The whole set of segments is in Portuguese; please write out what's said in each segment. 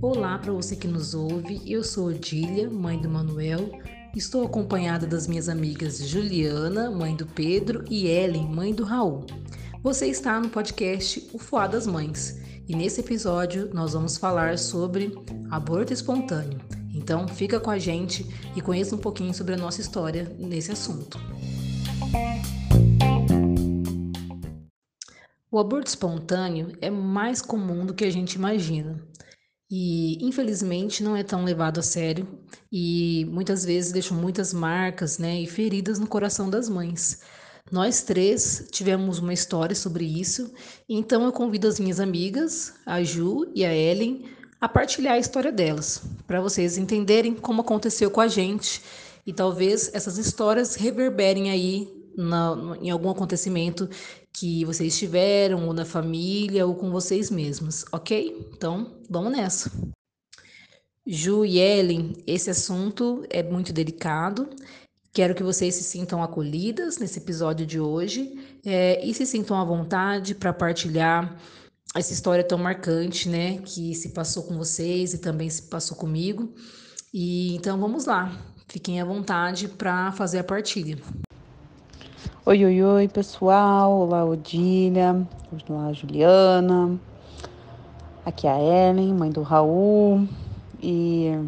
Olá para você que nos ouve, eu sou Odília, mãe do Manuel. Estou acompanhada das minhas amigas Juliana, mãe do Pedro, e Ellen, mãe do Raul. Você está no podcast O Fuá das Mães e nesse episódio nós vamos falar sobre aborto espontâneo. Então fica com a gente e conheça um pouquinho sobre a nossa história nesse assunto. O aborto espontâneo é mais comum do que a gente imagina. E infelizmente não é tão levado a sério e muitas vezes deixa muitas marcas né, e feridas no coração das mães. Nós três tivemos uma história sobre isso, então eu convido as minhas amigas, a Ju e a Ellen, a partilhar a história delas, para vocês entenderem como aconteceu com a gente e talvez essas histórias reverberem aí na, em algum acontecimento que vocês tiveram, ou na família, ou com vocês mesmos, ok? Então, vamos nessa. Ju e Ellen, esse assunto é muito delicado Quero que vocês se sintam acolhidas nesse episódio de hoje é, e se sintam à vontade para partilhar essa história tão marcante, né, que se passou com vocês e também se passou comigo. E então vamos lá, fiquem à vontade para fazer a partilha. Oi, oi, oi, pessoal. Olá, Odília. Olá, Juliana. Aqui é a Ellen, mãe do Raul. E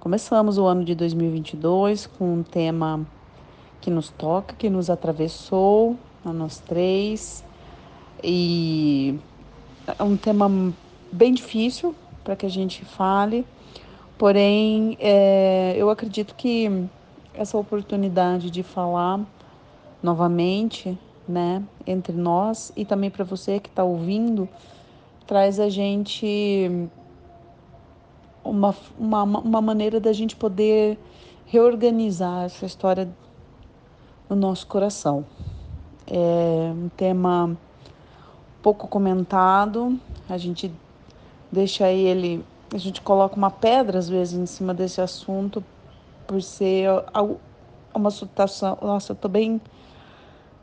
Começamos o ano de 2022 com um tema que nos toca, que nos atravessou, a nós três, e é um tema bem difícil para que a gente fale, porém é, eu acredito que essa oportunidade de falar novamente, né, entre nós e também para você que está ouvindo, traz a gente uma, uma, uma maneira da gente poder reorganizar essa história no nosso coração. É um tema pouco comentado, a gente deixa ele, a gente coloca uma pedra às vezes em cima desse assunto por ser uma situação, nossa, eu tô bem,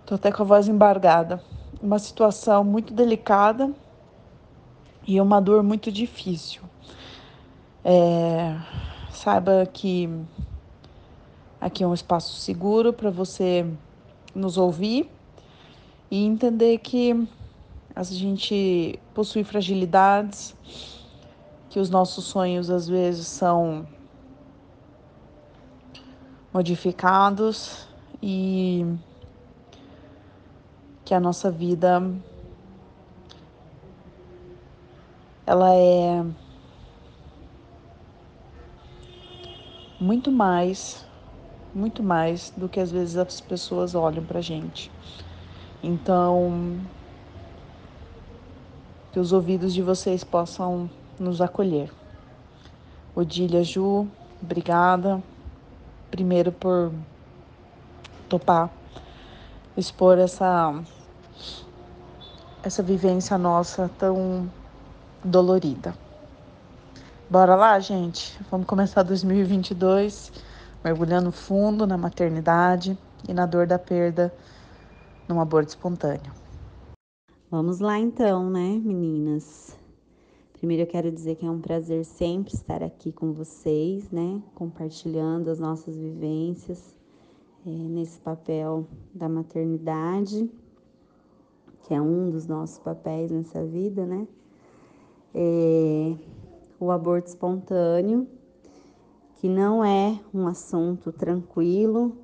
tô até com a voz embargada, uma situação muito delicada e uma dor muito difícil. É, saiba que aqui é um espaço seguro para você nos ouvir e entender que a gente possui fragilidades, que os nossos sonhos às vezes são modificados e que a nossa vida ela é muito mais, muito mais do que às vezes as pessoas olham pra gente. Então, que os ouvidos de vocês possam nos acolher. Odília Ju, obrigada. Primeiro por topar expor essa essa vivência nossa tão dolorida. Bora lá, gente? Vamos começar 2022 mergulhando fundo na maternidade e na dor da perda num aborto espontâneo. Vamos lá então, né, meninas? Primeiro eu quero dizer que é um prazer sempre estar aqui com vocês, né, compartilhando as nossas vivências é, nesse papel da maternidade, que é um dos nossos papéis nessa vida, né? É, o aborto espontâneo, que não é um assunto tranquilo,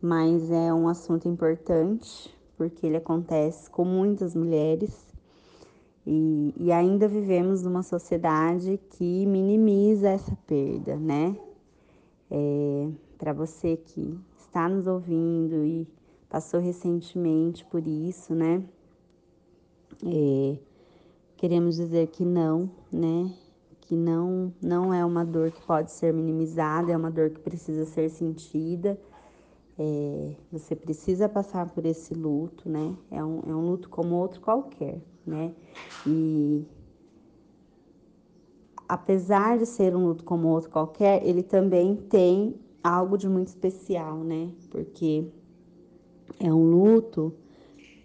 mas é um assunto importante, porque ele acontece com muitas mulheres. E, e ainda vivemos numa sociedade que minimiza essa perda, né? É, Para você que está nos ouvindo e passou recentemente por isso, né? É, queremos dizer que não, né? Que não, não é uma dor que pode ser minimizada, é uma dor que precisa ser sentida. É, você precisa passar por esse luto, né? É um, é um luto como outro qualquer, né? E apesar de ser um luto como outro qualquer, ele também tem algo de muito especial, né? Porque é um luto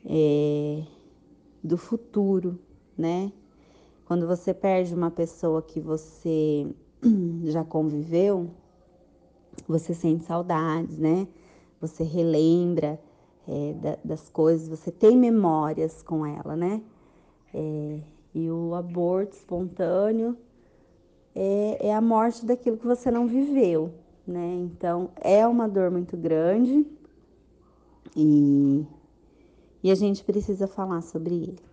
é, do futuro, né? Quando você perde uma pessoa que você já conviveu, você sente saudades, né? Você relembra é, da, das coisas, você tem memórias com ela, né? É, e o aborto espontâneo é, é a morte daquilo que você não viveu, né? Então é uma dor muito grande e, e a gente precisa falar sobre ele,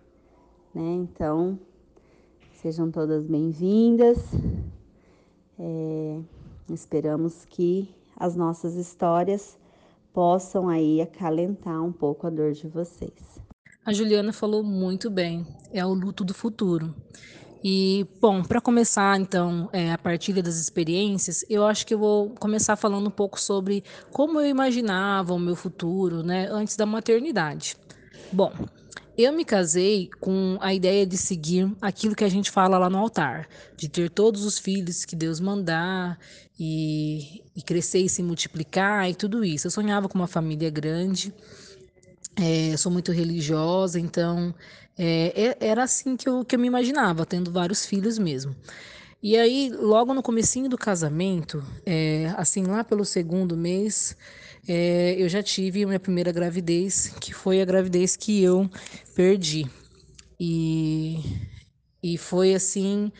né? Então sejam todas bem-vindas. É, esperamos que as nossas histórias possam aí acalentar um pouco a dor de vocês. A Juliana falou muito bem, é o luto do futuro. E, bom, para começar, então, é, a partilha das experiências, eu acho que eu vou começar falando um pouco sobre como eu imaginava o meu futuro, né, antes da maternidade. Bom, eu me casei com a ideia de seguir aquilo que a gente fala lá no altar, de ter todos os filhos que Deus mandar e, e crescer e se multiplicar e tudo isso. Eu sonhava com uma família grande, é, sou muito religiosa, então é, é, era assim que eu, que eu me imaginava, tendo vários filhos mesmo. E aí, logo no comecinho do casamento, é, assim, lá pelo segundo mês, é, eu já tive a minha primeira gravidez, que foi a gravidez que eu perdi. E, e foi assim,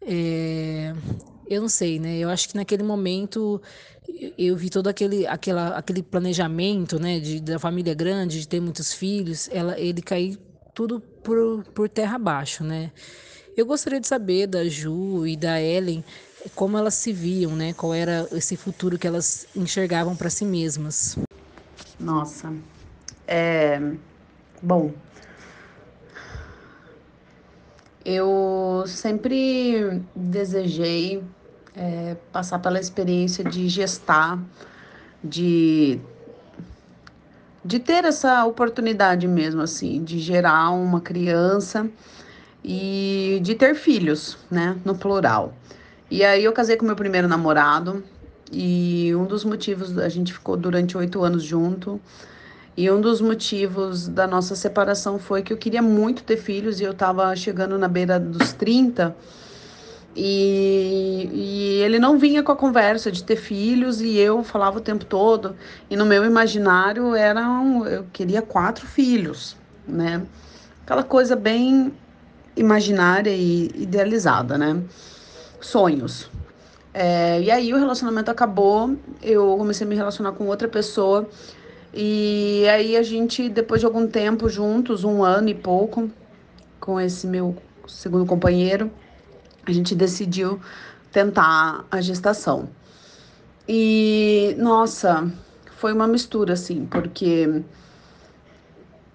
é, eu não sei, né? Eu acho que naquele momento eu vi todo aquele, aquela, aquele planejamento, né, de, da família grande, de ter muitos filhos, ela, ele cair tudo por, por terra abaixo, né? Eu gostaria de saber da Ju e da Ellen como elas se viam, né? Qual era esse futuro que elas enxergavam para si mesmas. Nossa, é bom. Eu sempre desejei é, passar pela experiência de gestar, de de ter essa oportunidade mesmo assim, de gerar uma criança e de ter filhos, né, no plural. E aí eu casei com meu primeiro namorado e um dos motivos a gente ficou durante oito anos junto. E um dos motivos da nossa separação foi que eu queria muito ter filhos e eu tava chegando na beira dos 30 e, e ele não vinha com a conversa de ter filhos e eu falava o tempo todo. E no meu imaginário eram, eu queria quatro filhos, né? Aquela coisa bem imaginária e idealizada, né? sonhos. É, e aí o relacionamento acabou, eu comecei a me relacionar com outra pessoa. E aí a gente, depois de algum tempo juntos, um ano e pouco, com esse meu segundo companheiro, a gente decidiu tentar a gestação. E nossa, foi uma mistura assim, porque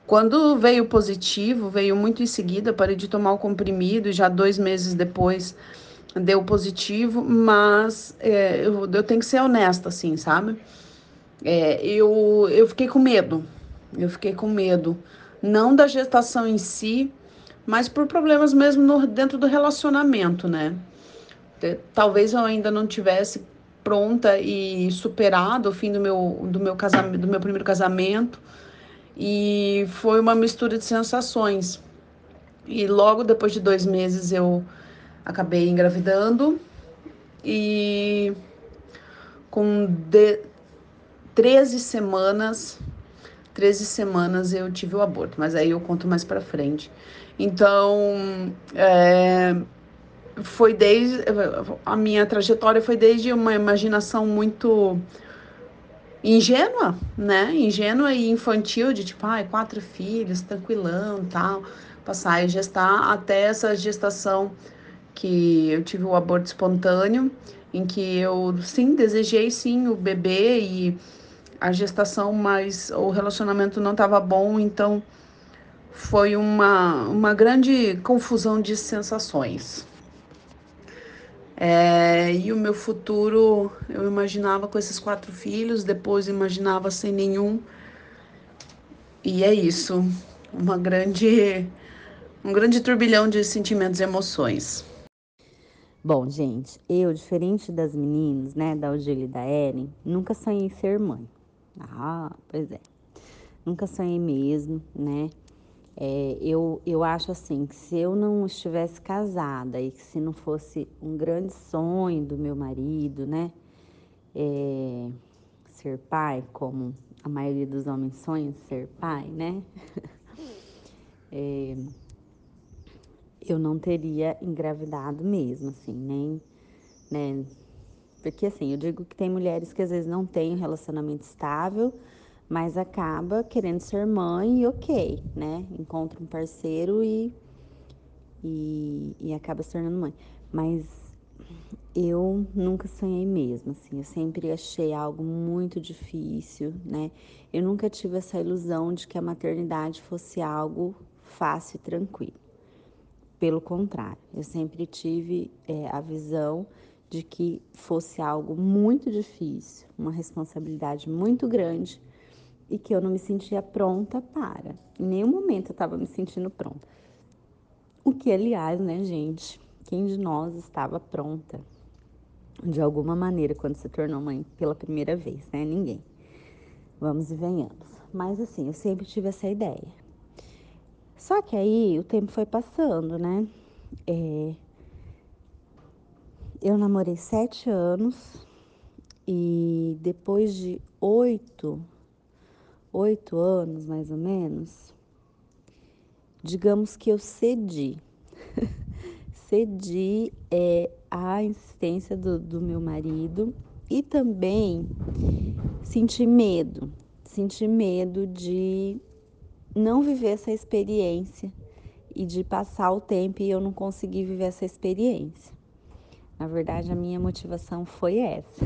quando veio positivo, veio muito em seguida, parei de tomar o comprimido e já dois meses depois deu positivo, mas é, eu, eu tenho que ser honesta, assim, sabe? É, eu, eu fiquei com medo, eu fiquei com medo, não da gestação em si, mas por problemas mesmo no, dentro do relacionamento, né? Talvez eu ainda não tivesse pronta e superado o fim do meu, do meu casamento, do meu primeiro casamento, e foi uma mistura de sensações. E logo depois de dois meses eu acabei engravidando e com de 13 semanas, 13 semanas eu tive o aborto, mas aí eu conto mais para frente. Então, é, foi desde a minha trajetória foi desde uma imaginação muito ingênua, né? Ingênua e infantil de tipo, ai, quatro filhos, tranquilão, tal, passar e gestar até essa gestação que eu tive o aborto espontâneo, em que eu sim desejei sim o bebê e a gestação, mas o relacionamento não estava bom, então foi uma, uma grande confusão de sensações. É, e o meu futuro, eu imaginava com esses quatro filhos, depois imaginava sem nenhum. E é isso, uma grande, um grande turbilhão de sentimentos e emoções. Bom, gente, eu, diferente das meninas, né, da Odile e da Ellen, nunca sonhei ser mãe. Ah, pois é. Nunca sonhei mesmo, né? É, eu, eu acho assim, que se eu não estivesse casada e que se não fosse um grande sonho do meu marido, né? É, ser pai, como a maioria dos homens sonha ser pai, né? é, eu não teria engravidado mesmo, assim, nem, né? Porque assim, eu digo que tem mulheres que às vezes não têm um relacionamento estável, mas acaba querendo ser mãe e ok, né? Encontra um parceiro e, e, e acaba se tornando mãe. Mas eu nunca sonhei mesmo, assim, eu sempre achei algo muito difícil, né? Eu nunca tive essa ilusão de que a maternidade fosse algo fácil e tranquilo. Pelo contrário, eu sempre tive é, a visão de que fosse algo muito difícil, uma responsabilidade muito grande e que eu não me sentia pronta para. Em nenhum momento eu estava me sentindo pronta. O que, aliás, né, gente? Quem de nós estava pronta de alguma maneira quando se tornou mãe pela primeira vez, né? Ninguém. Vamos e venhamos. Mas assim, eu sempre tive essa ideia. Só que aí o tempo foi passando, né? É, eu namorei sete anos e depois de oito, oito anos mais ou menos, digamos que eu cedi. cedi é, a insistência do, do meu marido e também senti medo. Senti medo de não viver essa experiência e de passar o tempo e eu não conseguir viver essa experiência. Na verdade, a minha motivação foi essa.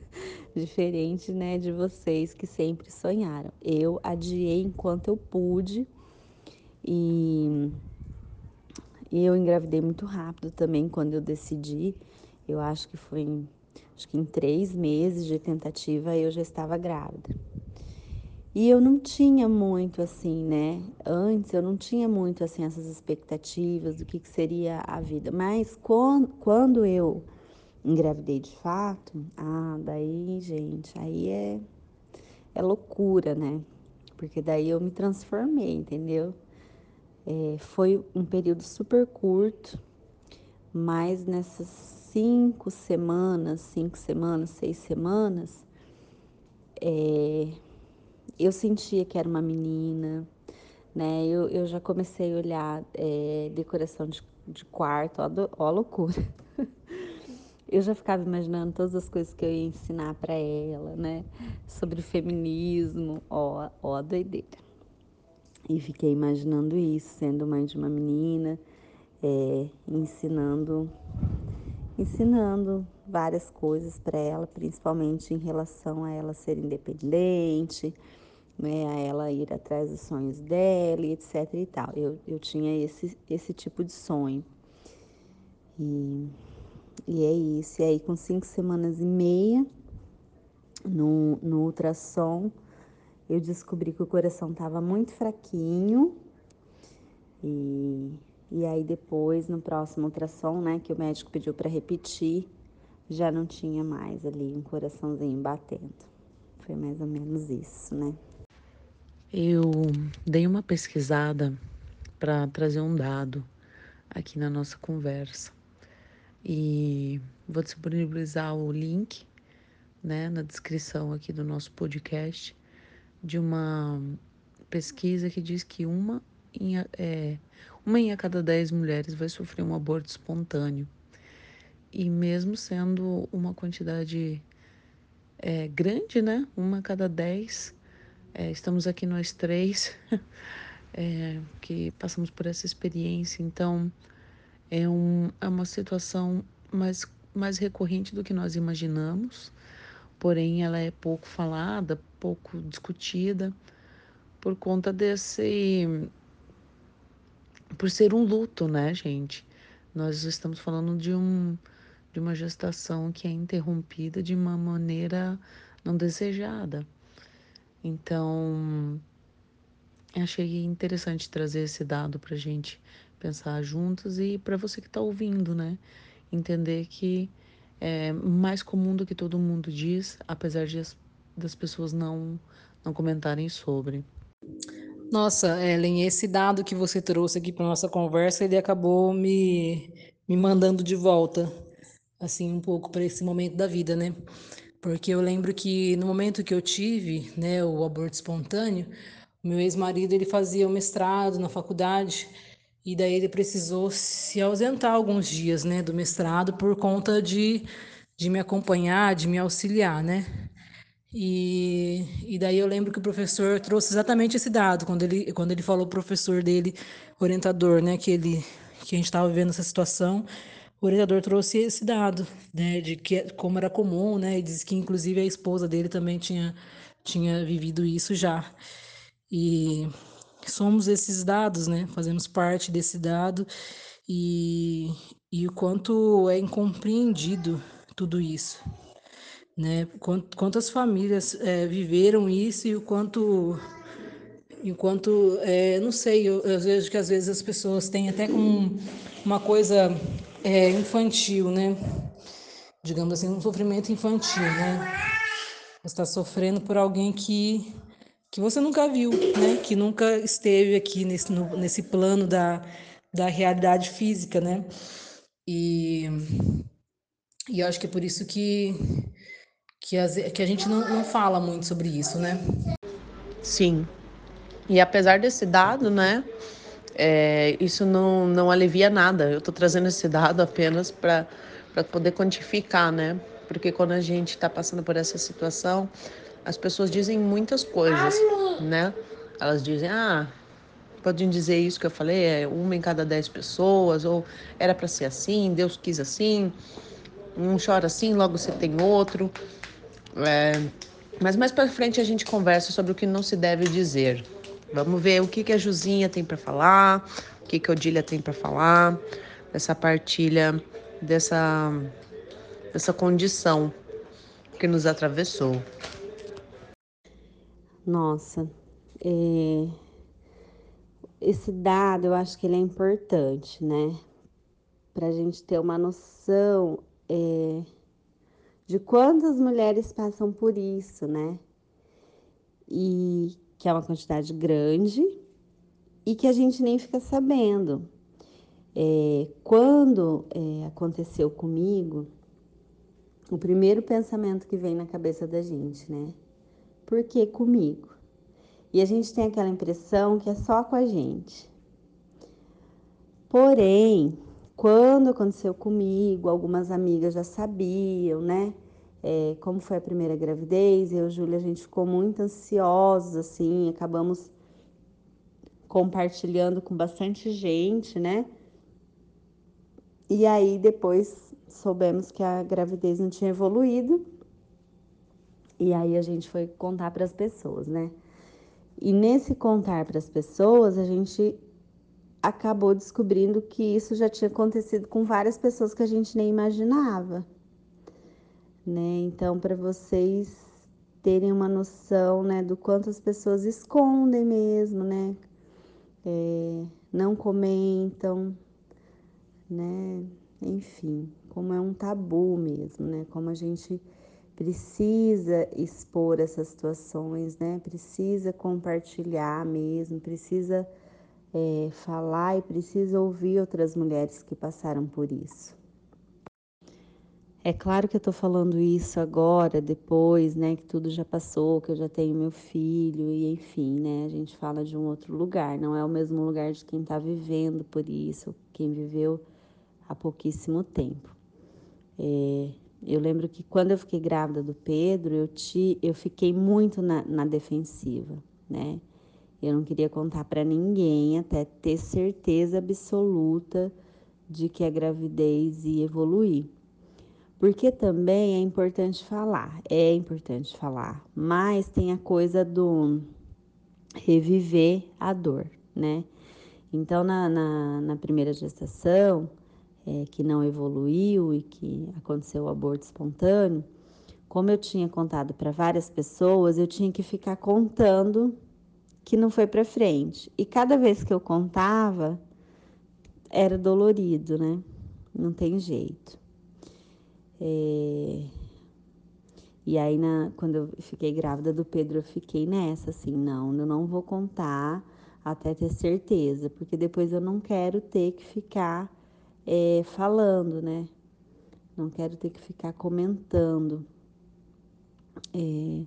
Diferente, né, de vocês que sempre sonharam. Eu adiei enquanto eu pude e, e eu engravidei muito rápido também quando eu decidi. Eu acho que foi em, acho que em três meses de tentativa eu já estava grávida. E eu não tinha muito assim, né? Antes eu não tinha muito assim essas expectativas do que, que seria a vida. Mas quando, quando eu engravidei de fato, ah, daí, gente, aí é, é loucura, né? Porque daí eu me transformei, entendeu? É, foi um período super curto, mas nessas cinco semanas, cinco semanas, seis semanas, é, eu sentia que era uma menina, né? Eu, eu já comecei a olhar é, decoração de, de quarto, ó, do, ó loucura. Eu já ficava imaginando todas as coisas que eu ia ensinar para ela, né? Sobre feminismo, ó, ó a doideira. E fiquei imaginando isso, sendo mãe de uma menina, é, ensinando, ensinando várias coisas para ela, principalmente em relação a ela ser independente, né, a ela ir atrás dos sonhos dela e etc e tal. Eu, eu tinha esse, esse tipo de sonho. E, e é isso. E aí, com cinco semanas e meia, no, no ultrassom, eu descobri que o coração estava muito fraquinho. E, e aí, depois, no próximo ultrassom, né, que o médico pediu para repetir, já não tinha mais ali um coraçãozinho batendo. Foi mais ou menos isso, né? Eu dei uma pesquisada para trazer um dado aqui na nossa conversa e vou disponibilizar o link né, na descrição aqui do nosso podcast de uma pesquisa que diz que uma em, é, uma em a cada dez mulheres vai sofrer um aborto espontâneo. E mesmo sendo uma quantidade é, grande, né? Uma a cada dez, é, estamos aqui nós três é, que passamos por essa experiência, então é, um, é uma situação mais, mais recorrente do que nós imaginamos, porém ela é pouco falada, pouco discutida, por conta desse. por ser um luto, né, gente? Nós estamos falando de, um, de uma gestação que é interrompida de uma maneira não desejada. Então, achei interessante trazer esse dado para gente pensar juntos e para você que está ouvindo, né? Entender que é mais comum do que todo mundo diz, apesar de as, das pessoas não, não comentarem sobre. Nossa, Ellen, esse dado que você trouxe aqui para nossa conversa, ele acabou me, me mandando de volta, assim, um pouco para esse momento da vida, né? Porque eu lembro que no momento que eu tive, né, o aborto espontâneo, meu ex-marido ele fazia o mestrado na faculdade e daí ele precisou se ausentar alguns dias, né, do mestrado por conta de, de me acompanhar, de me auxiliar, né? E, e daí eu lembro que o professor trouxe exatamente esse dado, quando ele, quando ele falou o professor dele, orientador, né, que, ele, que a gente estava vivendo essa situação, o orientador trouxe esse dado, né, de que como era comum, né, e disse que inclusive a esposa dele também tinha, tinha vivido isso já. E somos esses dados, né, fazemos parte desse dado e, e o quanto é incompreendido tudo isso né? Quantas famílias é, viveram isso e o quanto, enquanto, é, não sei, eu, eu, vejo que às vezes as pessoas têm até como uma coisa é, infantil, né? Digamos assim, um sofrimento infantil, né? Está sofrendo por alguém que que você nunca viu, né? Que nunca esteve aqui nesse, no, nesse plano da, da realidade física, né? E, e eu acho que é por isso que que, as, que a gente não, não fala muito sobre isso, né? Sim. E apesar desse dado, né? É, isso não, não alivia nada. Eu estou trazendo esse dado apenas para poder quantificar, né? Porque quando a gente está passando por essa situação, as pessoas dizem muitas coisas, né? Elas dizem, ah, podem dizer isso que eu falei, é uma em cada dez pessoas, ou era para ser assim, Deus quis assim, um chora assim, logo você tem outro. É, mas mais para frente a gente conversa sobre o que não se deve dizer. Vamos ver o que, que a Juzinha tem para falar, o que, que a Odília tem para falar, dessa partilha, dessa, dessa condição que nos atravessou. Nossa, é... esse dado eu acho que ele é importante, né? Para a gente ter uma noção. É de quantas mulheres passam por isso, né? E que é uma quantidade grande e que a gente nem fica sabendo. É, quando é, aconteceu comigo, o primeiro pensamento que vem na cabeça da gente, né? Por que comigo? E a gente tem aquela impressão que é só com a gente. Porém, quando aconteceu comigo, algumas amigas já sabiam, né? É, como foi a primeira gravidez, eu e Júlia, a gente ficou muito ansiosos, assim, acabamos compartilhando com bastante gente, né? E aí depois soubemos que a gravidez não tinha evoluído. E aí a gente foi contar para as pessoas, né? E nesse contar para as pessoas, a gente acabou descobrindo que isso já tinha acontecido com várias pessoas que a gente nem imaginava, né? Então, para vocês terem uma noção, né, do quanto as pessoas escondem mesmo, né? É, não comentam, né? Enfim, como é um tabu mesmo, né? Como a gente precisa expor essas situações, né? Precisa compartilhar mesmo, precisa é, falar e precisa ouvir outras mulheres que passaram por isso. É claro que eu tô falando isso agora, depois, né, que tudo já passou, que eu já tenho meu filho, e enfim, né, a gente fala de um outro lugar, não é o mesmo lugar de quem tá vivendo por isso, quem viveu há pouquíssimo tempo. É, eu lembro que quando eu fiquei grávida do Pedro, eu, te, eu fiquei muito na, na defensiva, né? Eu não queria contar para ninguém até ter certeza absoluta de que a gravidez ia evoluir. Porque também é importante falar, é importante falar, mas tem a coisa do reviver a dor, né? Então, na, na, na primeira gestação, é, que não evoluiu e que aconteceu o aborto espontâneo, como eu tinha contado para várias pessoas, eu tinha que ficar contando que não foi para frente. E cada vez que eu contava, era dolorido, né? Não tem jeito. É... E aí, na, quando eu fiquei grávida do Pedro, eu fiquei nessa, assim, não, eu não vou contar, até ter certeza, porque depois eu não quero ter que ficar é, falando, né? Não quero ter que ficar comentando. É,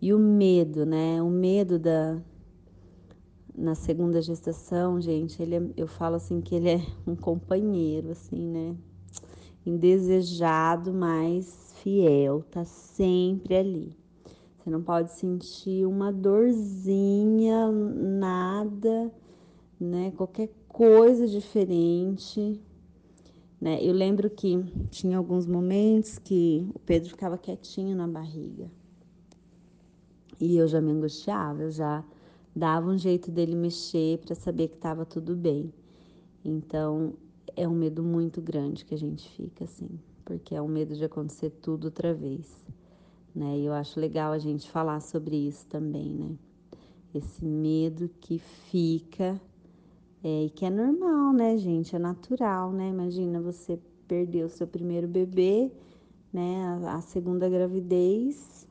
e o medo, né? O medo da na segunda gestação, gente, ele é, eu falo assim que ele é um companheiro, assim, né? Indesejado, mas fiel, tá sempre ali. Você não pode sentir uma dorzinha, nada, né? Qualquer coisa diferente, né? Eu lembro que tinha alguns momentos que o Pedro ficava quietinho na barriga. E eu já me angustiava, eu já dava um jeito dele mexer para saber que estava tudo bem. Então, é um medo muito grande que a gente fica assim, porque é um medo de acontecer tudo outra vez, né? E eu acho legal a gente falar sobre isso também, né? Esse medo que fica é, e que é normal, né, gente? É natural, né? Imagina você perder o seu primeiro bebê, né? A, a segunda gravidez.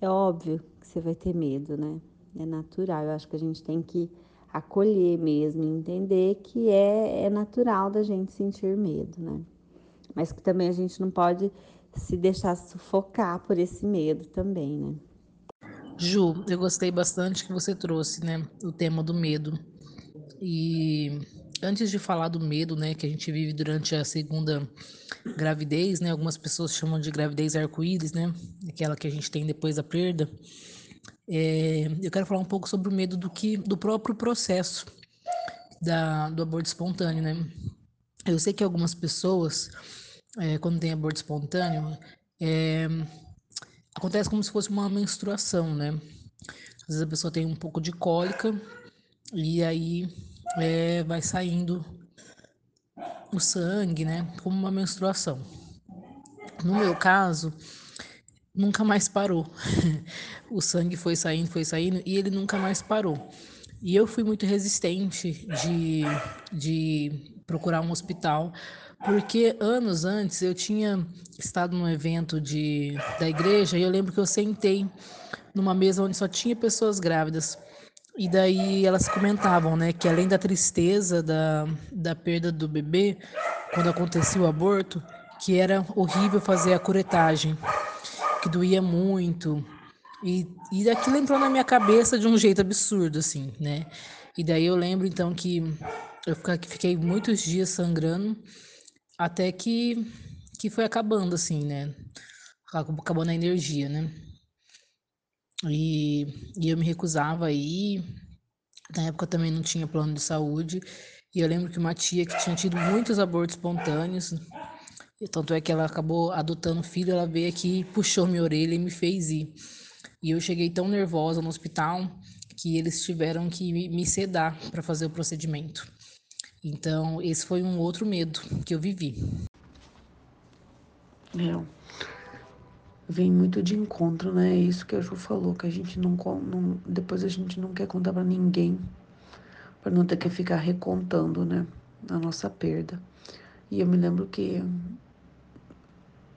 É óbvio que você vai ter medo, né? é natural. Eu acho que a gente tem que acolher mesmo, entender que é, é natural da gente sentir medo, né? Mas que também a gente não pode se deixar sufocar por esse medo também, né? Ju, eu gostei bastante que você trouxe, né, o tema do medo. E antes de falar do medo, né, que a gente vive durante a segunda gravidez, né, algumas pessoas chamam de gravidez arco-íris, né, aquela que a gente tem depois da perda. É, eu quero falar um pouco sobre o medo do que do próprio processo da, do aborto espontâneo, né? Eu sei que algumas pessoas, é, quando tem aborto espontâneo, é, acontece como se fosse uma menstruação, né? Às vezes a pessoa tem um pouco de cólica e aí é, vai saindo o sangue, né? Como uma menstruação. No meu caso, nunca mais parou. o sangue foi saindo, foi saindo e ele nunca mais parou. E eu fui muito resistente de, de procurar um hospital, porque anos antes eu tinha estado num evento de, da igreja e eu lembro que eu sentei numa mesa onde só tinha pessoas grávidas. E daí elas comentavam, né, que além da tristeza da, da perda do bebê, quando acontecia o aborto, que era horrível fazer a curetagem que doía muito. E, e aquilo entrou na minha cabeça de um jeito absurdo, assim, né? E daí eu lembro, então, que eu fiquei muitos dias sangrando, até que, que foi acabando, assim, né? Acabando a energia, né? E, e eu me recusava aí. Na época também não tinha plano de saúde. E eu lembro que uma tia que tinha tido muitos abortos espontâneos, e tanto é que ela acabou adotando filho, ela veio aqui, puxou minha orelha e me fez ir. E eu cheguei tão nervosa no hospital que eles tiveram que me sedar para fazer o procedimento. Então, esse foi um outro medo que eu vivi. É, vem muito de encontro, né? É isso que a Ju falou, que a gente não, não depois a gente não quer contar para ninguém, para não ter que ficar recontando, né, a nossa perda. E eu me lembro que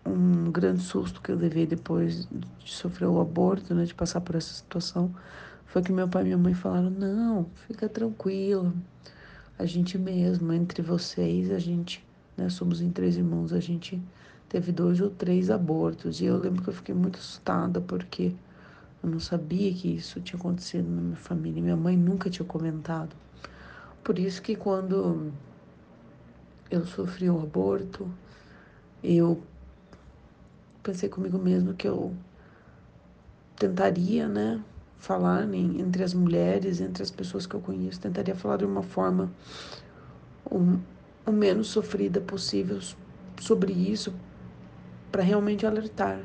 um grande susto que eu levei depois de sofrer o aborto, né, de passar por essa situação, foi que meu pai e minha mãe falaram: "Não, fica tranquilo. A gente mesmo, entre vocês, a gente, né, somos em três irmãos, a gente teve dois ou três abortos". E eu lembro que eu fiquei muito assustada porque eu não sabia que isso tinha acontecido na minha família. Minha mãe nunca tinha comentado. Por isso que quando eu sofri o aborto, eu pensei comigo mesmo que eu tentaria, né, falar em, entre as mulheres, entre as pessoas que eu conheço, tentaria falar de uma forma o, o menos sofrida possível sobre isso, para realmente alertar,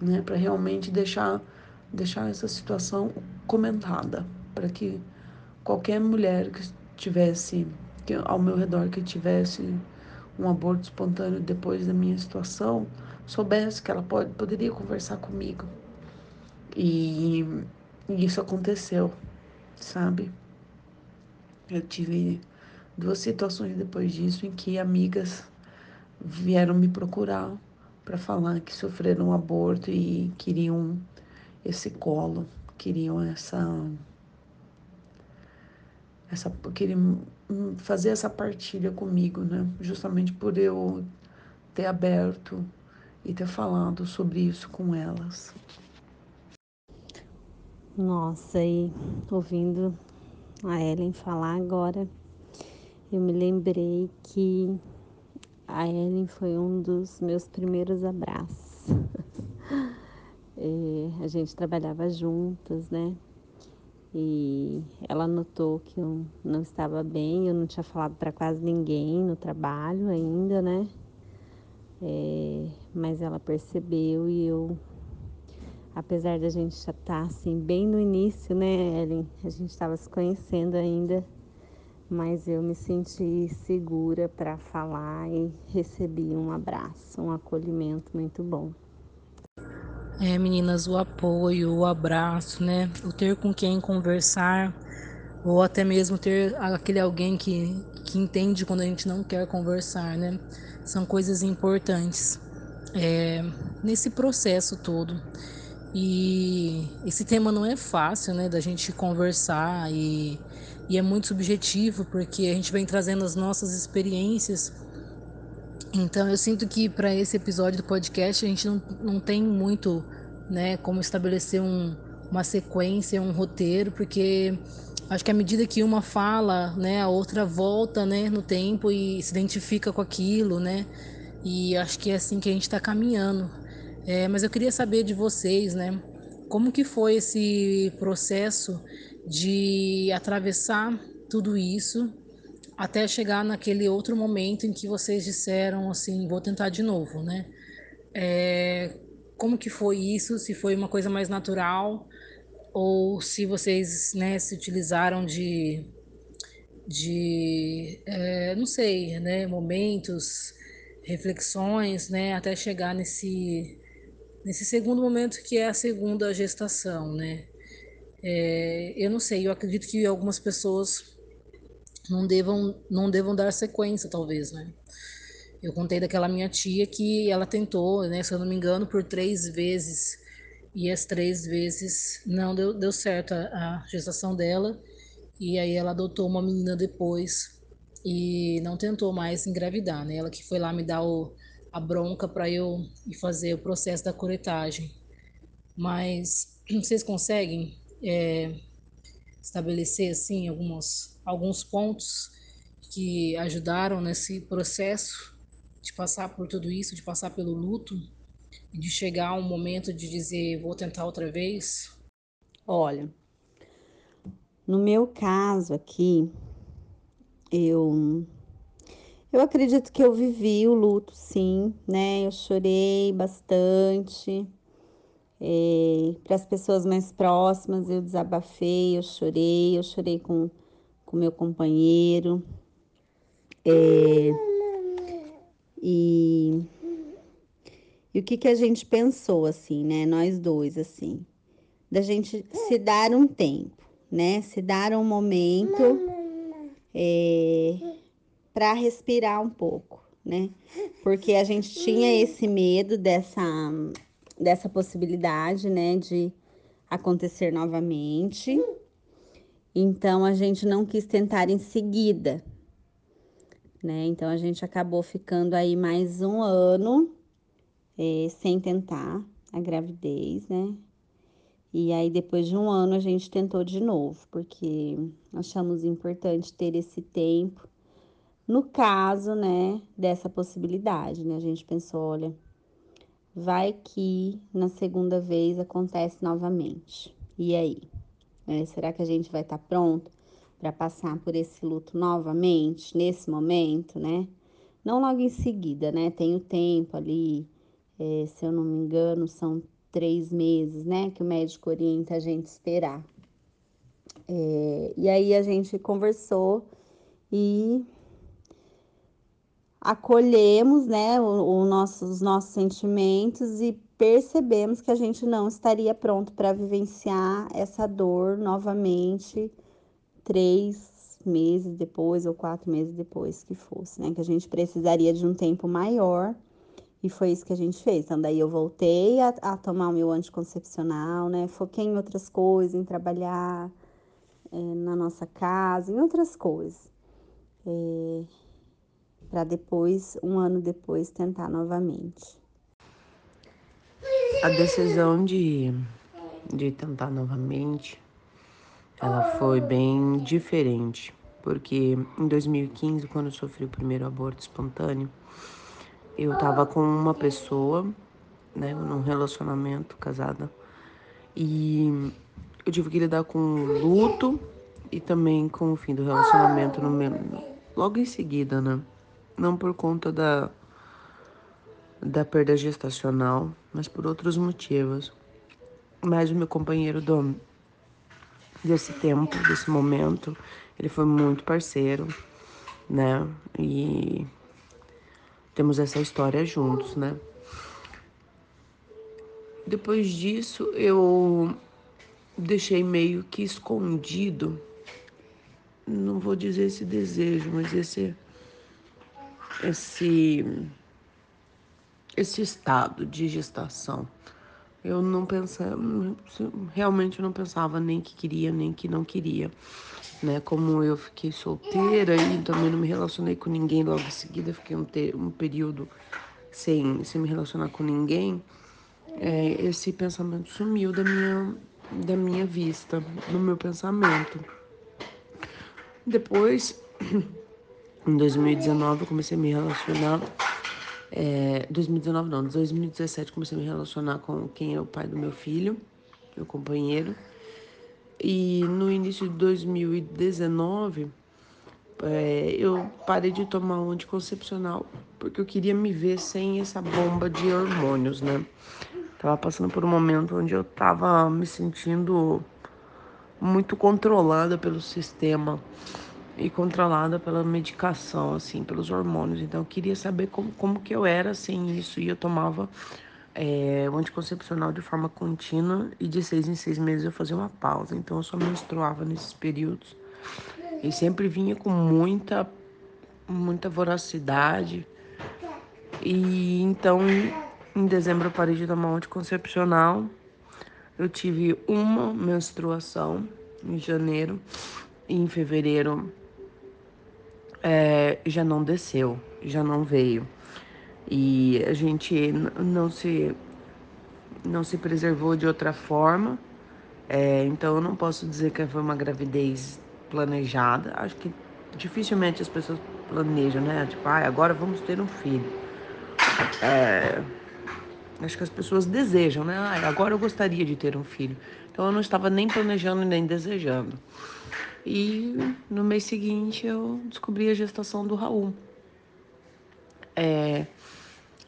né, para realmente deixar deixar essa situação comentada, para que qualquer mulher que tivesse que ao meu redor que tivesse um aborto espontâneo depois da minha situação, soubesse que ela pode, poderia conversar comigo. E, e isso aconteceu, sabe? Eu tive duas situações depois disso em que amigas vieram me procurar para falar que sofreram um aborto e queriam esse colo, queriam essa essa, querer fazer essa partilha comigo, né? Justamente por eu ter aberto e ter falado sobre isso com elas. Nossa, e ouvindo a Ellen falar agora, eu me lembrei que a Ellen foi um dos meus primeiros abraços. a gente trabalhava juntas, né? E ela notou que eu não estava bem, eu não tinha falado para quase ninguém no trabalho ainda, né? É, mas ela percebeu e eu apesar da gente já estar tá, assim bem no início, né, Ellen? A gente estava se conhecendo ainda, mas eu me senti segura para falar e recebi um abraço, um acolhimento muito bom. É, meninas, o apoio, o abraço, né? O ter com quem conversar, ou até mesmo ter aquele alguém que, que entende quando a gente não quer conversar, né? São coisas importantes é, nesse processo todo. E esse tema não é fácil, né, da gente conversar e, e é muito subjetivo porque a gente vem trazendo as nossas experiências. Então eu sinto que para esse episódio do podcast a gente não, não tem muito, né, como estabelecer um, uma sequência, um roteiro, porque acho que à medida que uma fala, né, a outra volta, né, no tempo e se identifica com aquilo, né, e acho que é assim que a gente está caminhando. É, mas eu queria saber de vocês, né? Como que foi esse processo de atravessar tudo isso até chegar naquele outro momento em que vocês disseram assim, vou tentar de novo, né? É, como que foi isso? Se foi uma coisa mais natural ou se vocês, né, se utilizaram de de é, não sei, né, momentos, reflexões, né, até chegar nesse nesse segundo momento que é a segunda gestação, né? É, eu não sei, eu acredito que algumas pessoas não devam, não devam dar sequência, talvez, né? Eu contei daquela minha tia que ela tentou, né, se eu não me engano, por três vezes e as três vezes não deu, deu certo a, a gestação dela e aí ela adotou uma menina depois e não tentou mais engravidar, né? Ela que foi lá me dar o, a bronca para eu ir fazer o processo da coletagem. Mas vocês conseguem é, estabelecer assim alguns, alguns pontos que ajudaram nesse processo de passar por tudo isso, de passar pelo luto de chegar um momento de dizer vou tentar outra vez? Olha, no meu caso aqui, eu eu acredito que eu vivi o luto, sim, né? Eu chorei bastante. É, Para as pessoas mais próximas, eu desabafei, eu chorei, eu chorei com com meu companheiro. É, e, e o que que a gente pensou, assim, né? Nós dois, assim, da gente se dar um tempo, né? Se dar um momento. É, para respirar um pouco, né? Porque a gente tinha esse medo dessa, dessa possibilidade, né, de acontecer novamente. Então a gente não quis tentar em seguida, né? Então a gente acabou ficando aí mais um ano é, sem tentar a gravidez, né? E aí depois de um ano a gente tentou de novo, porque achamos importante ter esse tempo no caso, né, dessa possibilidade, né, a gente pensou, olha, vai que na segunda vez acontece novamente. E aí? É, será que a gente vai estar tá pronto para passar por esse luto novamente, nesse momento, né? Não logo em seguida, né? Tem o tempo ali, é, se eu não me engano, são três meses, né? Que o médico orienta a gente esperar. É, e aí a gente conversou e acolhemos né, o, o nosso, os nossos sentimentos e percebemos que a gente não estaria pronto para vivenciar essa dor novamente três meses depois ou quatro meses depois que fosse, né? Que a gente precisaria de um tempo maior e foi isso que a gente fez. Então, daí eu voltei a, a tomar o meu anticoncepcional, né? Foquei em outras coisas, em trabalhar, é, na nossa casa, em outras coisas. É, para depois, um ano depois, tentar novamente. A decisão de, de tentar novamente, ela foi bem diferente, porque em 2015, quando eu sofri o primeiro aborto espontâneo, eu tava com uma pessoa, né, num relacionamento casada, e eu tive que lidar com luto e também com o fim do relacionamento no logo em seguida, né? Não por conta da da perda gestacional, mas por outros motivos. Mas o meu companheiro do, desse tempo, desse momento, ele foi muito parceiro, né? E temos essa história juntos, né? Depois disso, eu deixei meio que escondido, não vou dizer esse desejo, mas esse esse esse estado de gestação. Eu não pensava, realmente não pensava nem que queria, nem que não queria. Né? Como eu fiquei solteira e também não me relacionei com ninguém logo em seguida, fiquei um, ter, um período sem, sem me relacionar com ninguém, é, esse pensamento sumiu da minha, da minha vista, no meu pensamento. Depois, em 2019, eu comecei a me relacionar é, 2019 não, 2017 comecei a me relacionar com quem é o pai do meu filho, meu companheiro. E no início de 2019 é, eu parei de tomar um anticoncepcional porque eu queria me ver sem essa bomba de hormônios, né? Tava passando por um momento onde eu tava me sentindo muito controlada pelo sistema e controlada pela medicação, assim, pelos hormônios. Então eu queria saber como, como que eu era sem isso. E eu tomava é, o anticoncepcional de forma contínua e de seis em seis meses eu fazia uma pausa. Então eu só menstruava nesses períodos. E sempre vinha com muita, muita voracidade. E então em dezembro eu parei de tomar o anticoncepcional. Eu tive uma menstruação em janeiro. E em fevereiro é, já não desceu, já não veio. E a gente não se, não se preservou de outra forma. É, então eu não posso dizer que foi uma gravidez planejada. Acho que dificilmente as pessoas planejam, né? Tipo, ah, agora vamos ter um filho. É, acho que as pessoas desejam, né? Ah, agora eu gostaria de ter um filho. Então eu não estava nem planejando nem desejando. E no mês seguinte eu descobri a gestação do Raul. É,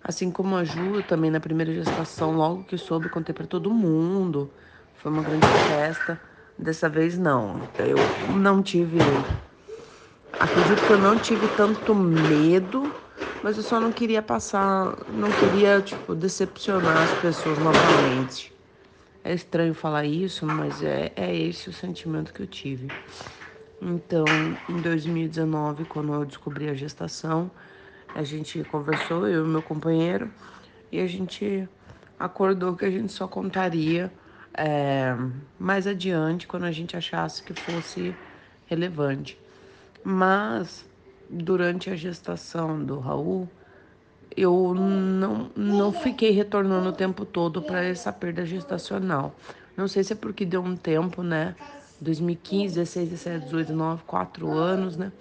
assim como a Ju, também na primeira gestação, logo que soube, contei para todo mundo. Foi uma grande festa. Dessa vez não. Eu não tive. Acredito que eu não tive tanto medo, mas eu só não queria passar, não queria, tipo, decepcionar as pessoas novamente. É estranho falar isso, mas é, é esse o sentimento que eu tive. Então, em 2019, quando eu descobri a gestação, a gente conversou, eu e meu companheiro, e a gente acordou que a gente só contaria é, mais adiante, quando a gente achasse que fosse relevante. Mas, durante a gestação do Raul, eu não, não fiquei retornando o tempo todo para essa perda gestacional. Não sei se é porque deu um tempo, né? 2015, 16, 17, 18, 19, 4 anos, né?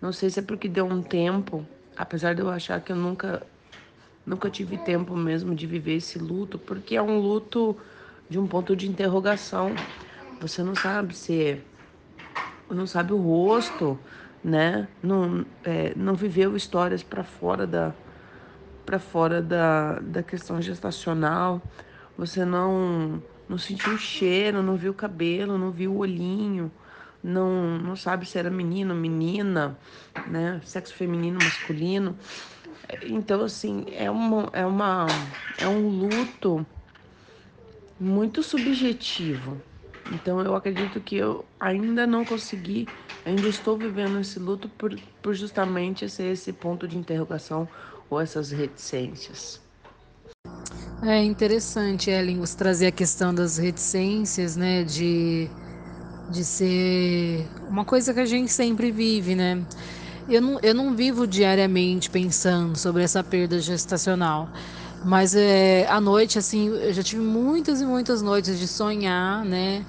Não sei se é porque deu um tempo, apesar de eu achar que eu nunca nunca tive tempo mesmo de viver esse luto, porque é um luto de um ponto de interrogação. Você não sabe se não sabe o rosto, né? Não, é, não viveu histórias para fora da para fora da, da questão gestacional, você não, não sentiu o cheiro, não viu o cabelo, não viu o olhinho, não, não sabe se era menino, menina, né? Sexo feminino, masculino. Então, assim, é, uma, é, uma, é um luto muito subjetivo. Então, eu acredito que eu ainda não consegui, ainda estou vivendo esse luto por, por justamente ser esse ponto de interrogação ou essas reticências? É interessante, Ellen, você trazer a questão das reticências, né, de de ser uma coisa que a gente sempre vive, né? Eu não, eu não vivo diariamente pensando sobre essa perda gestacional. Mas é, à noite, assim, eu já tive muitas e muitas noites de sonhar, né?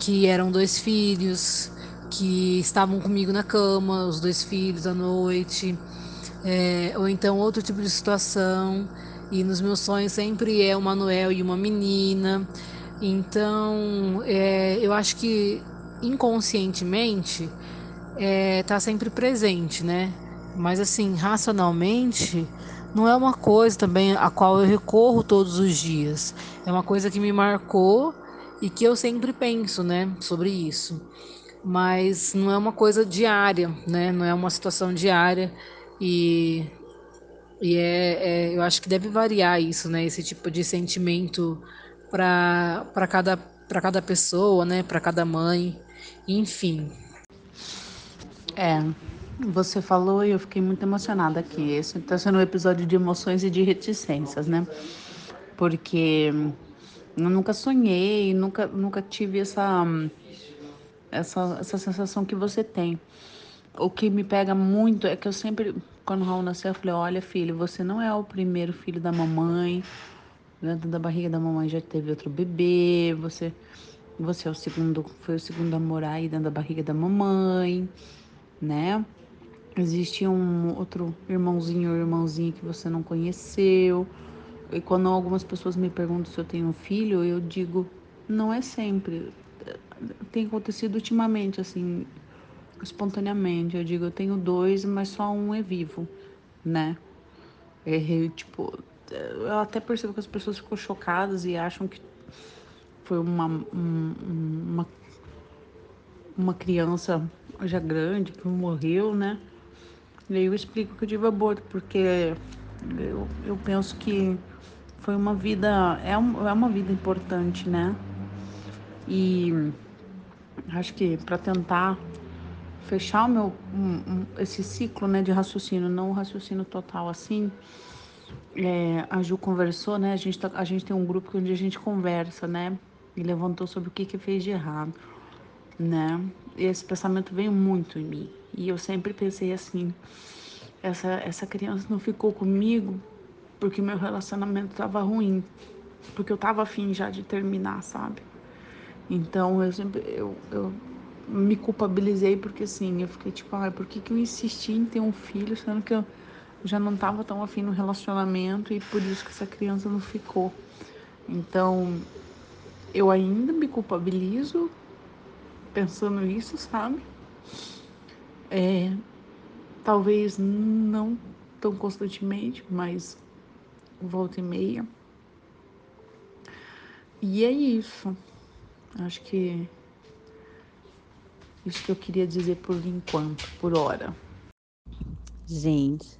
Que eram dois filhos, que estavam comigo na cama, os dois filhos à noite. É, ou então outro tipo de situação. E nos meus sonhos sempre é o Manuel e uma menina. Então, é, eu acho que inconscientemente está é, sempre presente, né? Mas assim, racionalmente, não é uma coisa também a qual eu recorro todos os dias. É uma coisa que me marcou e que eu sempre penso, né, sobre isso. Mas não é uma coisa diária, né? Não é uma situação diária e e é, é eu acho que deve variar isso, né? Esse tipo de sentimento para cada para cada pessoa, né? Para cada mãe, enfim. É, você falou e eu fiquei muito emocionada aqui. Esse está sendo um episódio de emoções e de reticências, né? Porque eu nunca sonhei, nunca, nunca tive essa, essa, essa sensação que você tem. O que me pega muito é que eu sempre, quando o Raul nasceu, eu falei: Olha, filho, você não é o primeiro filho da mamãe. Dentro da barriga da mamãe já teve outro bebê. Você, você é o segundo, foi o segundo a morar aí dentro da barriga da mamãe, né? Existe um outro irmãozinho ou irmãzinha que você não conheceu. E quando algumas pessoas me perguntam se eu tenho filho, eu digo, não é sempre. Tem acontecido ultimamente, assim, espontaneamente. Eu digo, eu tenho dois, mas só um é vivo, né? É, tipo, eu até percebo que as pessoas ficam chocadas e acham que foi uma, uma, uma criança já grande que morreu, né? E aí eu explico que eu tive aborto, porque eu, eu penso que foi uma vida, é, um, é uma vida importante, né? E acho que para tentar fechar o meu um, um, esse ciclo né, de raciocínio, não o raciocínio total assim, é, a Ju conversou, né? A gente, tá, a gente tem um grupo onde a gente conversa, né? E levantou sobre o que que fez de errado, né? E esse pensamento veio muito em mim. E eu sempre pensei assim: essa, essa criança não ficou comigo porque meu relacionamento estava ruim, porque eu estava afim já de terminar, sabe? Então eu sempre eu, eu me culpabilizei porque assim, eu fiquei tipo, por que, que eu insisti em ter um filho, sendo que eu já não estava tão afim no relacionamento e por isso que essa criança não ficou. Então, eu ainda me culpabilizo pensando isso, sabe? É, talvez não tão constantemente, mas volta e meia. E é isso. Acho que isso que eu queria dizer por enquanto, por hora. Gente,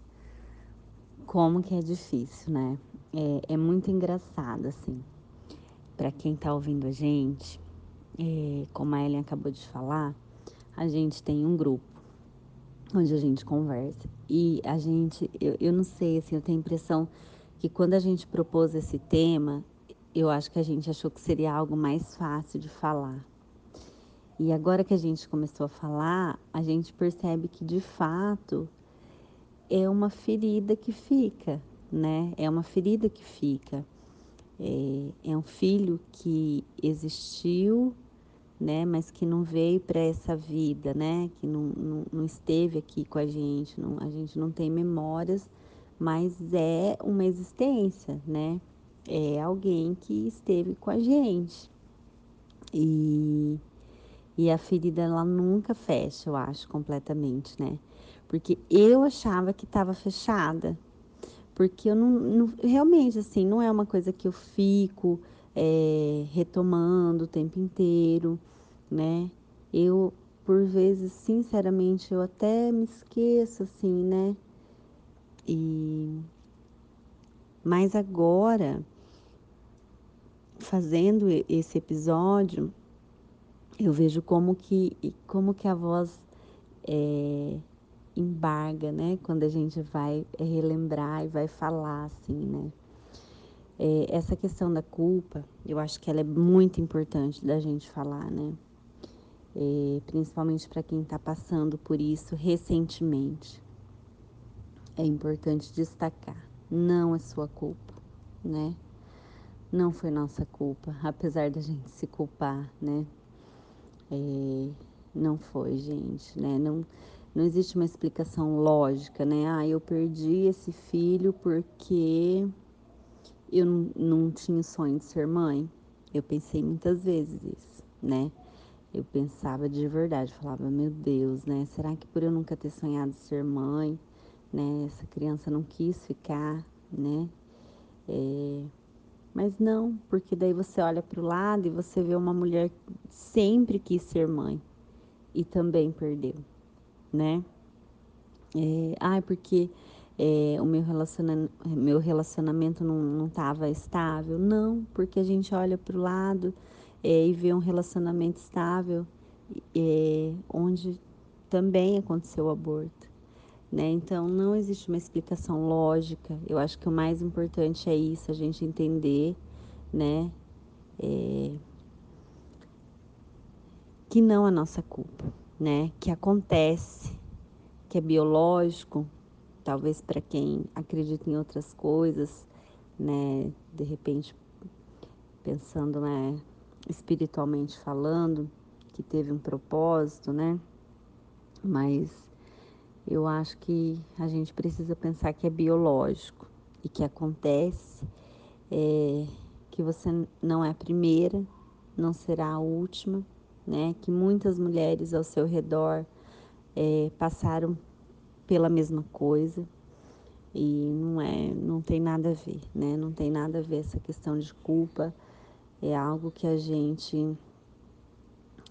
como que é difícil, né? É, é muito engraçado, assim. Para quem tá ouvindo a gente, é, como a Ellen acabou de falar, a gente tem um grupo onde a gente conversa. E a gente, eu, eu não sei, assim, eu tenho a impressão que quando a gente propôs esse tema, eu acho que a gente achou que seria algo mais fácil de falar. E agora que a gente começou a falar, a gente percebe que de fato é uma ferida que fica, né? É uma ferida que fica. É, é um filho que existiu né? Mas que não veio para essa vida, né? Que não, não, não, esteve aqui com a gente, não, a gente não tem memórias, mas é uma existência, né? É alguém que esteve com a gente. E, e a ferida ela nunca fecha, eu acho, completamente, né? Porque eu achava que estava fechada. Porque eu não, não, realmente assim, não é uma coisa que eu fico é, retomando o tempo inteiro, né? Eu, por vezes, sinceramente, eu até me esqueço, assim, né? E... Mas agora, fazendo esse episódio, eu vejo como que, como que a voz é, embarga, né? Quando a gente vai relembrar e vai falar, assim, né? É, essa questão da culpa, eu acho que ela é muito importante da gente falar, né? é, principalmente para quem está passando por isso recentemente. É importante destacar, não é sua culpa, né? Não foi nossa culpa, apesar da gente se culpar, né? É, não foi, gente, né? Não, não existe uma explicação lógica, né? Ah, eu perdi esse filho porque eu não, tinha sonho de ser mãe. Eu pensei muitas vezes isso, né? Eu pensava de verdade, falava, meu Deus, né? Será que por eu nunca ter sonhado ser mãe, né? Essa criança não quis ficar, né? É, mas não, porque daí você olha para o lado e você vê uma mulher que sempre quis ser mãe e também perdeu, né? É, ah, porque é, o meu, relaciona meu relacionamento não estava estável. Não, porque a gente olha para o lado é, e vê um relacionamento estável é, onde também aconteceu o aborto. Né? Então não existe uma explicação lógica. Eu acho que o mais importante é isso, a gente entender, né? É, que não é nossa culpa, né? Que acontece, que é biológico, talvez para quem acredita em outras coisas, né? De repente pensando, né? Espiritualmente falando, que teve um propósito, né? Mas eu acho que a gente precisa pensar que é biológico e que acontece, é, que você não é a primeira, não será a última, né? Que muitas mulheres ao seu redor é, passaram pela mesma coisa e não é, não tem nada a ver, né? Não tem nada a ver essa questão de culpa, é algo que a gente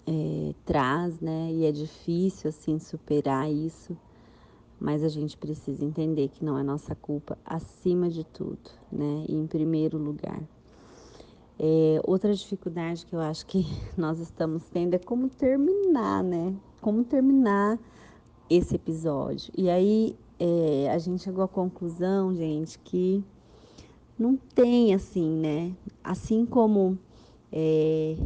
é, traz, né? E é difícil assim superar isso mas a gente precisa entender que não é nossa culpa acima de tudo, né? E em primeiro lugar. É, outra dificuldade que eu acho que nós estamos tendo é como terminar, né? Como terminar esse episódio. E aí é, a gente chegou à conclusão, gente, que não tem assim, né? Assim como é,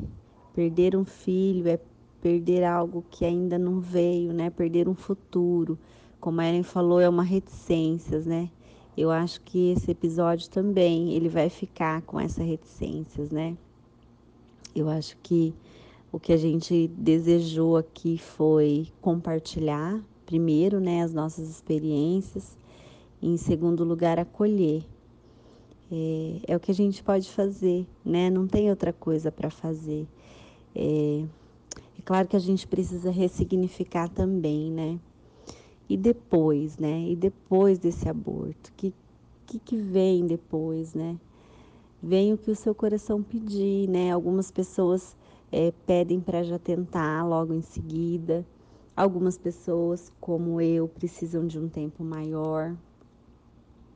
perder um filho é perder algo que ainda não veio, né? Perder um futuro como a Ellen falou, é uma reticências, né? Eu acho que esse episódio também, ele vai ficar com essas reticências, né? Eu acho que o que a gente desejou aqui foi compartilhar, primeiro, né, as nossas experiências, e em segundo lugar, acolher. É, é o que a gente pode fazer, né? Não tem outra coisa para fazer. É, é claro que a gente precisa ressignificar também, né? E depois, né? E depois desse aborto, que que, que vem depois, né? Vem o que o seu coração pedir, né? Algumas pessoas é, pedem para já tentar logo em seguida. Algumas pessoas, como eu, precisam de um tempo maior,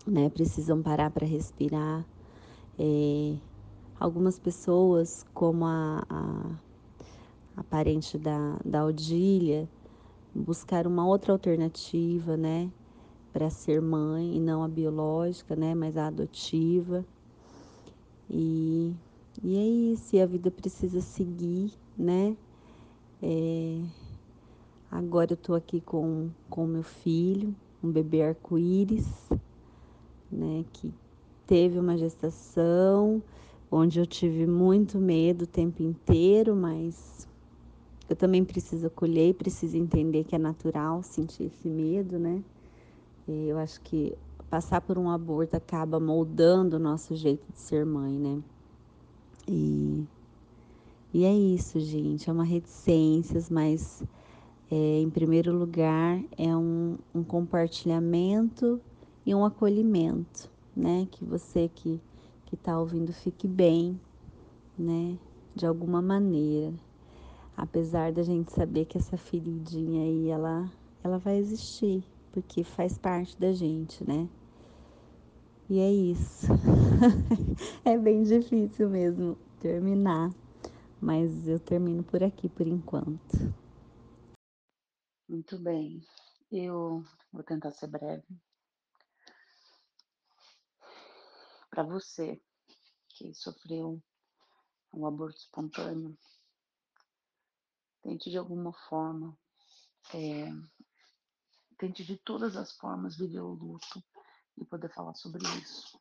né? Precisam parar para respirar. É, algumas pessoas, como a, a, a parente da, da Odília, buscar uma outra alternativa, né, para ser mãe e não a biológica, né, mas a adotiva. E, e é isso, e a vida precisa seguir, né? É, agora eu tô aqui com com meu filho, um bebê arco-íris, né, que teve uma gestação onde eu tive muito medo o tempo inteiro, mas eu também preciso acolher preciso entender que é natural sentir esse medo, né? Eu acho que passar por um aborto acaba moldando o nosso jeito de ser mãe, né? E, e é isso, gente. É uma reticências, mas é, em primeiro lugar é um, um compartilhamento e um acolhimento, né? Que você que que está ouvindo fique bem, né? De alguma maneira apesar da gente saber que essa feridinha aí ela ela vai existir, porque faz parte da gente, né? E é isso. é bem difícil mesmo terminar, mas eu termino por aqui por enquanto. Muito bem. Eu vou tentar ser breve. Para você que sofreu um aborto espontâneo, tente de alguma forma, é, tente de todas as formas viver o luto e poder falar sobre isso.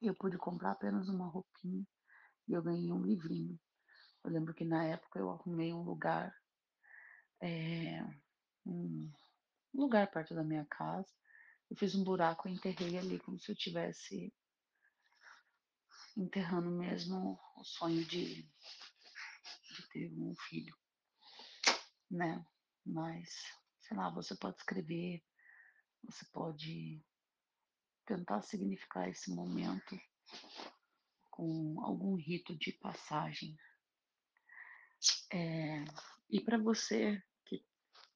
Eu pude comprar apenas uma roupinha e eu ganhei um livrinho. Eu lembro que na época eu arrumei um lugar, é, um lugar perto da minha casa. Eu fiz um buraco e enterrei ali como se eu tivesse enterrando mesmo o sonho de, de ter um filho, né? Mas, sei lá, você pode escrever, você pode tentar significar esse momento com algum rito de passagem. É, e para você que,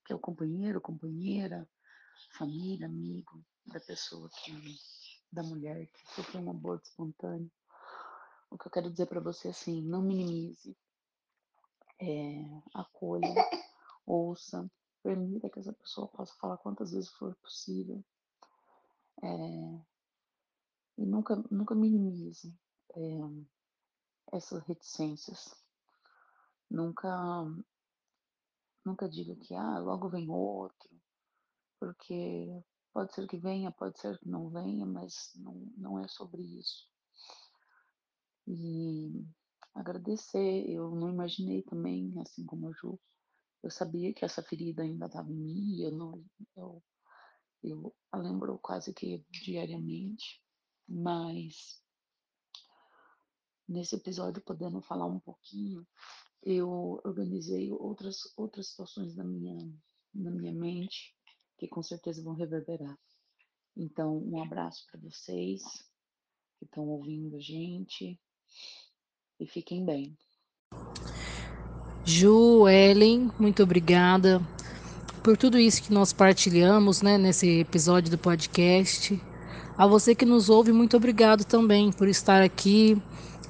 que é o companheiro, companheira, família, amigo da pessoa que da mulher que sofreu um aborto espontâneo, o que eu quero dizer para você é assim, não minimize, é, acolha, ouça, permita que essa pessoa possa falar quantas vezes for possível. É, e nunca, nunca minimize é, essas reticências. Nunca, nunca diga que ah, logo vem outro, porque pode ser que venha, pode ser que não venha, mas não, não é sobre isso. E agradecer, eu não imaginei também, assim como a Ju, eu sabia que essa ferida ainda estava em mim, eu não, eu, eu a lembro quase que diariamente, mas nesse episódio podendo falar um pouquinho, eu organizei outras outras situações na minha na minha mente que com certeza vão reverberar. Então, um abraço para vocês que estão ouvindo a gente e fiquem bem. Ju, Ellen, muito obrigada por tudo isso que nós partilhamos né, nesse episódio do podcast. A você que nos ouve, muito obrigado também por estar aqui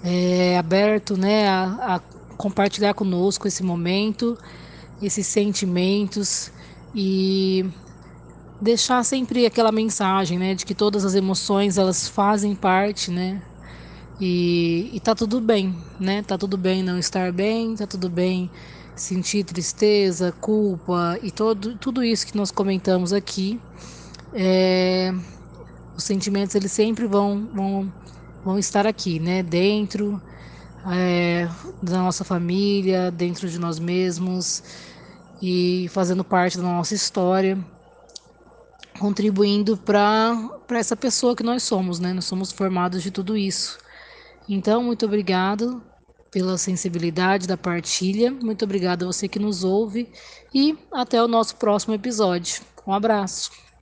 é, aberto né, a, a compartilhar conosco esse momento, esses sentimentos e deixar sempre aquela mensagem, né, de que todas as emoções elas fazem parte, né, e, e tá tudo bem, né? Tá tudo bem não estar bem, tá tudo bem sentir tristeza, culpa e todo, tudo isso que nós comentamos aqui. É, os sentimentos eles sempre vão, vão, vão estar aqui, né? Dentro é, da nossa família, dentro de nós mesmos e fazendo parte da nossa história, contribuindo para essa pessoa que nós somos, né? Nós somos formados de tudo isso. Então, muito obrigado pela sensibilidade da partilha. Muito obrigado a você que nos ouve e até o nosso próximo episódio. Um abraço.